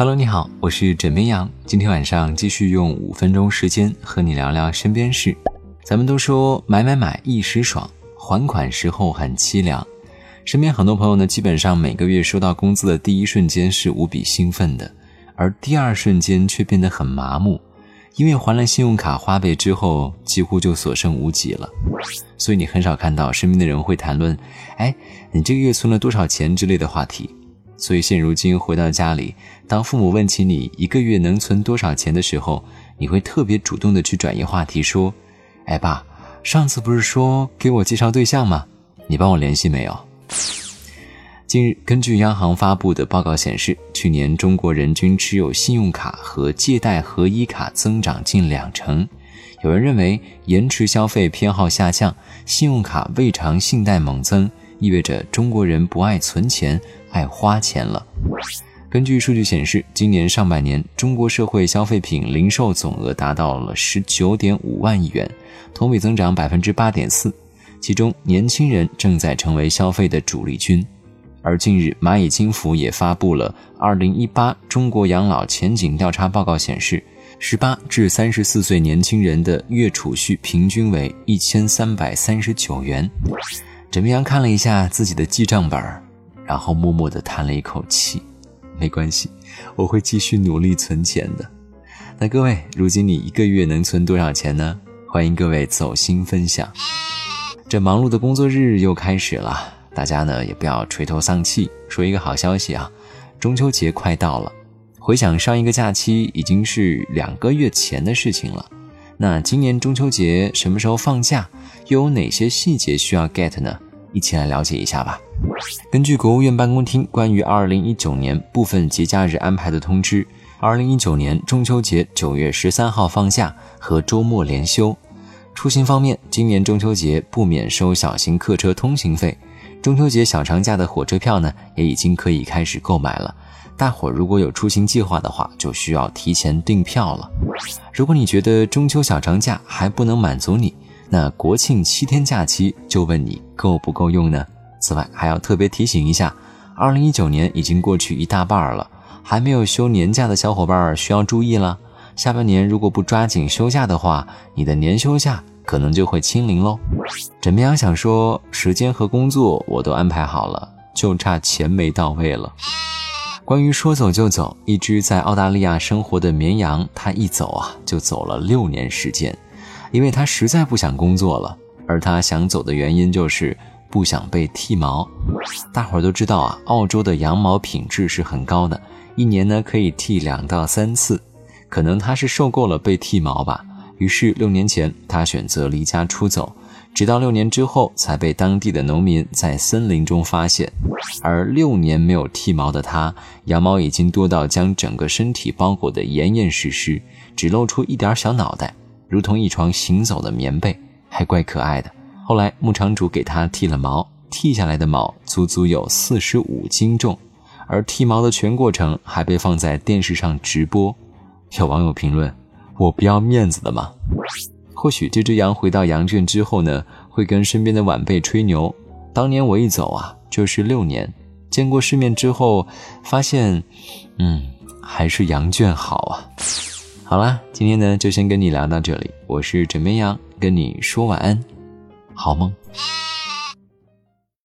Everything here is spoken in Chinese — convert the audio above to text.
Hello，你好，我是枕边羊。今天晚上继续用五分钟时间和你聊聊身边事。咱们都说买买买一时爽，还款时候很凄凉。身边很多朋友呢，基本上每个月收到工资的第一瞬间是无比兴奋的，而第二瞬间却变得很麻木，因为还了信用卡花呗之后，几乎就所剩无几了。所以你很少看到身边的人会谈论，哎，你这个月存了多少钱之类的话题。所以现如今回到家里，当父母问起你一个月能存多少钱的时候，你会特别主动的去转移话题，说：“哎爸，上次不是说给我介绍对象吗？你帮我联系没有？”近日，根据央行发布的报告显示，去年中国人均持有信用卡和借贷合一卡增长近两成。有人认为，延迟消费偏好下降，信用卡未偿信贷猛增，意味着中国人不爱存钱。爱花钱了。根据数据显示，今年上半年中国社会消费品零售总额达到了十九点五万亿元，同比增长百分之八点四。其中，年轻人正在成为消费的主力军。而近日，蚂蚁金服也发布了二零一八中国养老前景调查报告，显示，十八至三十四岁年轻人的月储蓄平均为一千三百三十九元。枕边羊看了一下自己的记账本儿。然后默默地叹了一口气，没关系，我会继续努力存钱的。那各位，如今你一个月能存多少钱呢？欢迎各位走心分享。这忙碌的工作日又开始了，大家呢也不要垂头丧气。说一个好消息啊，中秋节快到了。回想上一个假期已经是两个月前的事情了。那今年中秋节什么时候放假？又有哪些细节需要 get 呢？一起来了解一下吧。根据国务院办公厅关于二零一九年部分节假日安排的通知，二零一九年中秋节九月十三号放假和周末连休。出行方面，今年中秋节不免收小型客车通行费。中秋节小长假的火车票呢，也已经可以开始购买了。大伙如果有出行计划的话，就需要提前订票了。如果你觉得中秋小长假还不能满足你，那国庆七天假期就问你够不够用呢？此外，还要特别提醒一下，二零一九年已经过去一大半了，还没有休年假的小伙伴需要注意了。下半年如果不抓紧休假的话，你的年休假可能就会清零喽。枕边羊想说，时间和工作我都安排好了，就差钱没到位了。关于说走就走，一只在澳大利亚生活的绵羊，它一走啊就走了六年时间，因为它实在不想工作了，而它想走的原因就是。不想被剃毛，大伙儿都知道啊，澳洲的羊毛品质是很高的，一年呢可以剃两到三次。可能他是受够了被剃毛吧，于是六年前他选择离家出走，直到六年之后才被当地的农民在森林中发现。而六年没有剃毛的他，羊毛已经多到将整个身体包裹得严严实实，只露出一点小脑袋，如同一床行走的棉被，还怪可爱的。后来牧场主给他剃了毛，剃下来的毛足足有四十五斤重，而剃毛的全过程还被放在电视上直播。有网友评论：“我不要面子的吗？”或许这只羊回到羊圈之后呢，会跟身边的晚辈吹牛：“当年我一走啊，就是六年，见过世面之后，发现，嗯，还是羊圈好啊。”好啦，今天呢就先跟你聊到这里，我是枕边羊，跟你说晚安。好梦。